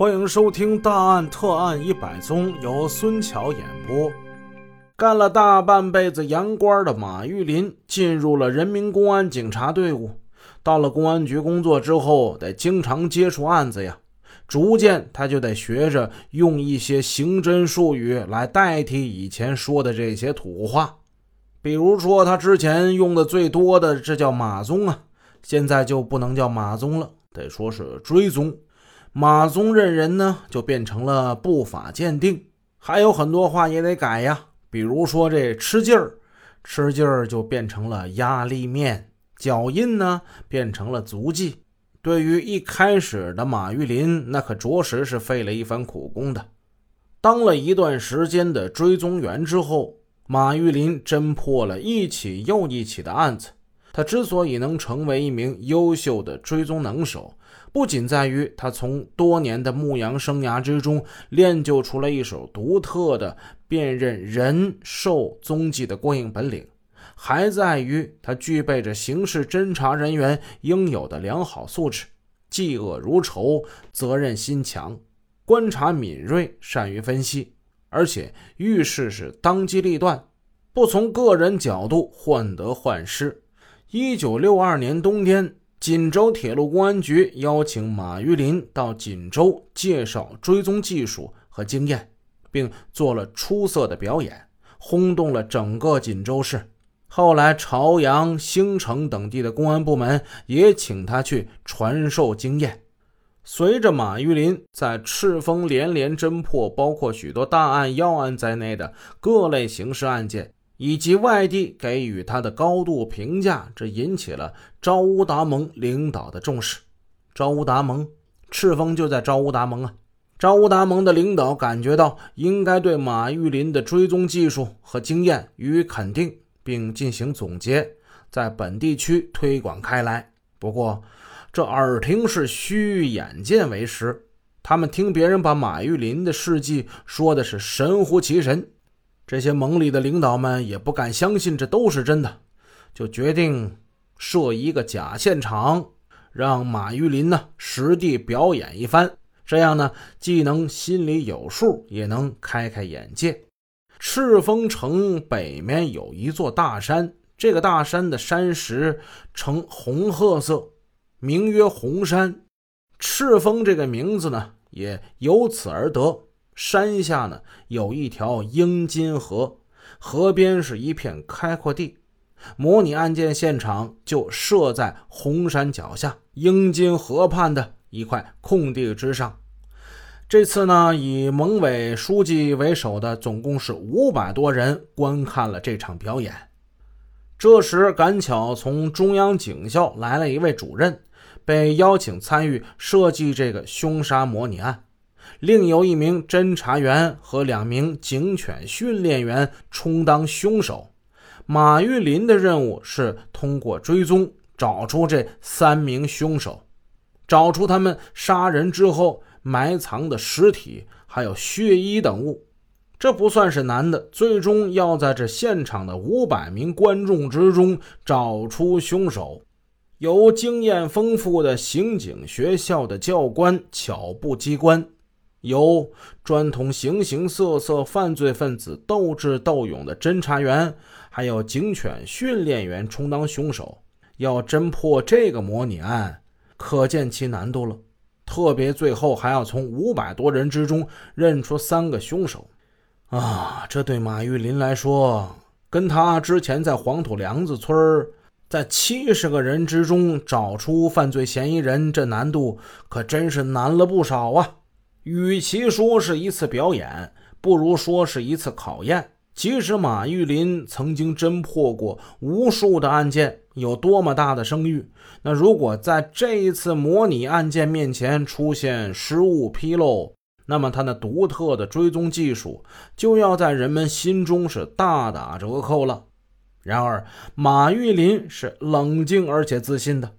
欢迎收听《大案特案一百宗》，由孙桥演播。干了大半辈子洋官的马玉林进入了人民公安警察队伍。到了公安局工作之后，得经常接触案子呀，逐渐他就得学着用一些刑侦术语来代替以前说的这些土话。比如说，他之前用的最多的，这叫马宗啊，现在就不能叫马宗了，得说是追踪。马宗认人呢，就变成了步法鉴定，还有很多话也得改呀。比如说这吃劲儿，吃劲儿就变成了压力面，脚印呢变成了足迹。对于一开始的马玉林，那可着实是费了一番苦功的。当了一段时间的追踪员之后，马玉林侦破了一起又一起的案子。他之所以能成为一名优秀的追踪能手，不仅在于他从多年的牧羊生涯之中练就出了一手独特的辨认人兽踪迹的过硬本领，还在于他具备着刑事侦查人员应有的良好素质：嫉恶如仇、责任心强、观察敏锐、善于分析，而且遇事是当机立断，不从个人角度患得患失。一九六二年冬天，锦州铁路公安局邀请马玉林到锦州介绍追踪技术和经验，并做了出色的表演，轰动了整个锦州市。后来，朝阳、兴城等地的公安部门也请他去传授经验。随着马玉林在赤峰连连侦破包括许多大案要案在内的各类刑事案件。以及外地给予他的高度评价，这引起了赵乌达盟领导的重视。赵乌达盟，赤峰就在赵乌达盟啊。赵乌达盟的领导感觉到应该对马玉林的追踪技术和经验予以肯定，并进行总结，在本地区推广开来。不过，这耳听是虚，眼见为实。他们听别人把马玉林的事迹说的是神乎其神。这些盟里的领导们也不敢相信这都是真的，就决定设一个假现场，让马玉林呢实地表演一番。这样呢，既能心里有数，也能开开眼界。赤峰城北面有一座大山，这个大山的山石呈红褐色，名曰红山。赤峰这个名字呢，也由此而得。山下呢有一条英金河，河边是一片开阔地。模拟案件现场就设在红山脚下英金河畔的一块空地之上。这次呢，以盟委书记为首的总共是五百多人观看了这场表演。这时赶巧从中央警校来了一位主任，被邀请参与设计这个凶杀模拟案。另有一名侦查员和两名警犬训练员充当凶手。马玉林的任务是通过追踪找出这三名凶手，找出他们杀人之后埋藏的尸体，还有血衣等物。这不算是难的，最终要在这现场的五百名观众之中找出凶手。由经验丰富的刑警学校的教官巧布机关。由专同形形色色犯罪分子斗智斗勇的侦查员，还有警犬训练员充当凶手，要侦破这个模拟案，可见其难度了。特别最后还要从五百多人之中认出三个凶手，啊，这对马玉林来说，跟他之前在黄土梁子村在七十个人之中找出犯罪嫌疑人，这难度可真是难了不少啊。与其说是一次表演，不如说是一次考验。即使马玉林曾经侦破过无数的案件，有多么大的声誉，那如果在这一次模拟案件面前出现失误纰漏，那么他那独特的追踪技术就要在人们心中是大打折扣了。然而，马玉林是冷静而且自信的。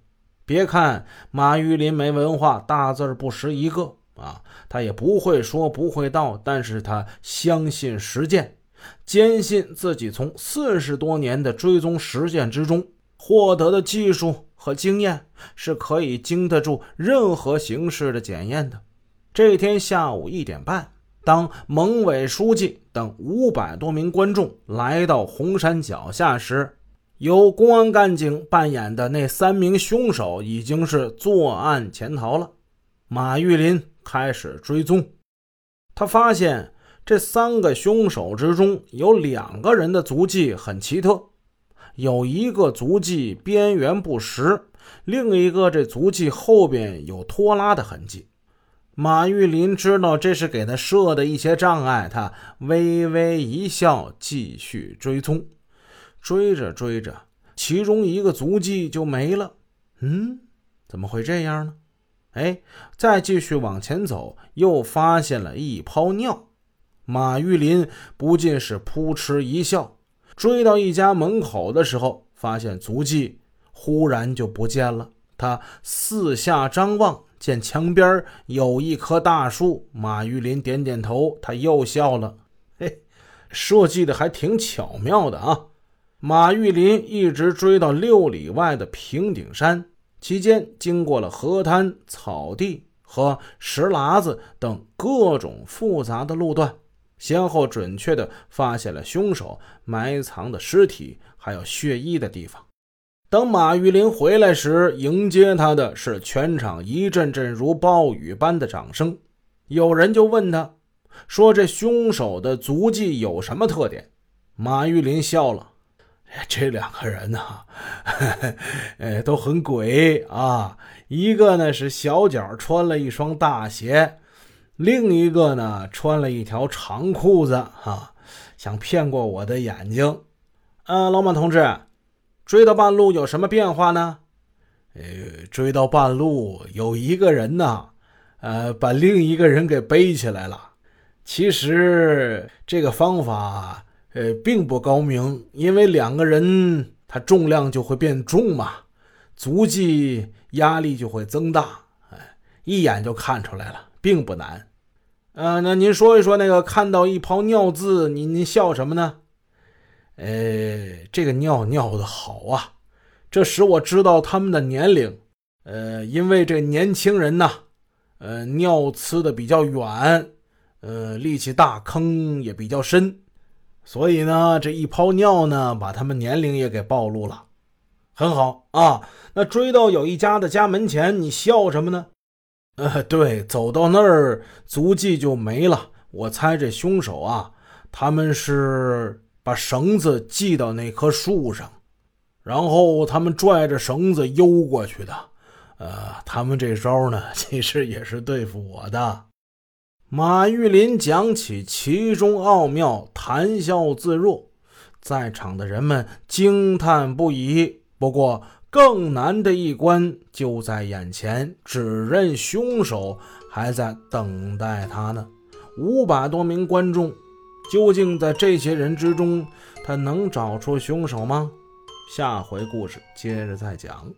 别看马玉林没文化，大字不识一个。啊，他也不会说不会道，但是他相信实践，坚信自己从四十多年的追踪实践之中获得的技术和经验是可以经得住任何形式的检验的。这天下午一点半，当蒙委书记等五百多名观众来到红山脚下时，由公安干警扮演的那三名凶手已经是作案潜逃了。马玉林开始追踪，他发现这三个凶手之中有两个人的足迹很奇特，有一个足迹边缘不实，另一个这足迹后边有拖拉的痕迹。马玉林知道这是给他设的一些障碍，他微微一笑，继续追踪。追着追着，其中一个足迹就没了。嗯，怎么会这样呢？哎，再继续往前走，又发现了一泡尿。马玉林不禁是扑哧一笑。追到一家门口的时候，发现足迹忽然就不见了。他四下张望，见墙边有一棵大树。马玉林点点头，他又笑了。嘿，设计的还挺巧妙的啊。马玉林一直追到六里外的平顶山，期间经过了河滩、草地和石栏子等各种复杂的路段，先后准确地发现了凶手埋藏的尸体，还有血衣的地方。等马玉林回来时，迎接他的是全场一阵阵如暴雨般的掌声。有人就问他，说：“这凶手的足迹有什么特点？”马玉林笑了。这两个人呢，呃，都很鬼啊。一个呢是小脚穿了一双大鞋，另一个呢穿了一条长裤子，哈，想骗过我的眼睛。呃，老马同志，追到半路有什么变化呢？呃，追到半路有一个人呢，呃，把另一个人给背起来了。其实这个方法。呃，并不高明，因为两个人他重量就会变重嘛，足迹压力就会增大，哎，一眼就看出来了，并不难。呃，那您说一说那个看到一泡尿渍，您您笑什么呢？呃，这个尿尿的好啊，这使我知道他们的年龄。呃，因为这年轻人呐，呃，尿呲的比较远，呃，力气大，坑也比较深。所以呢，这一泡尿呢，把他们年龄也给暴露了。很好啊，那追到有一家的家门前，你笑什么呢？呃，对，走到那儿足迹就没了。我猜这凶手啊，他们是把绳子系到那棵树上，然后他们拽着绳子悠过去的。呃，他们这招呢，其实也是对付我的。马玉林讲起其中奥妙，谈笑自若，在场的人们惊叹不已。不过，更难的一关就在眼前，指认凶手还在等待他呢。五百多名观众，究竟在这些人之中，他能找出凶手吗？下回故事接着再讲。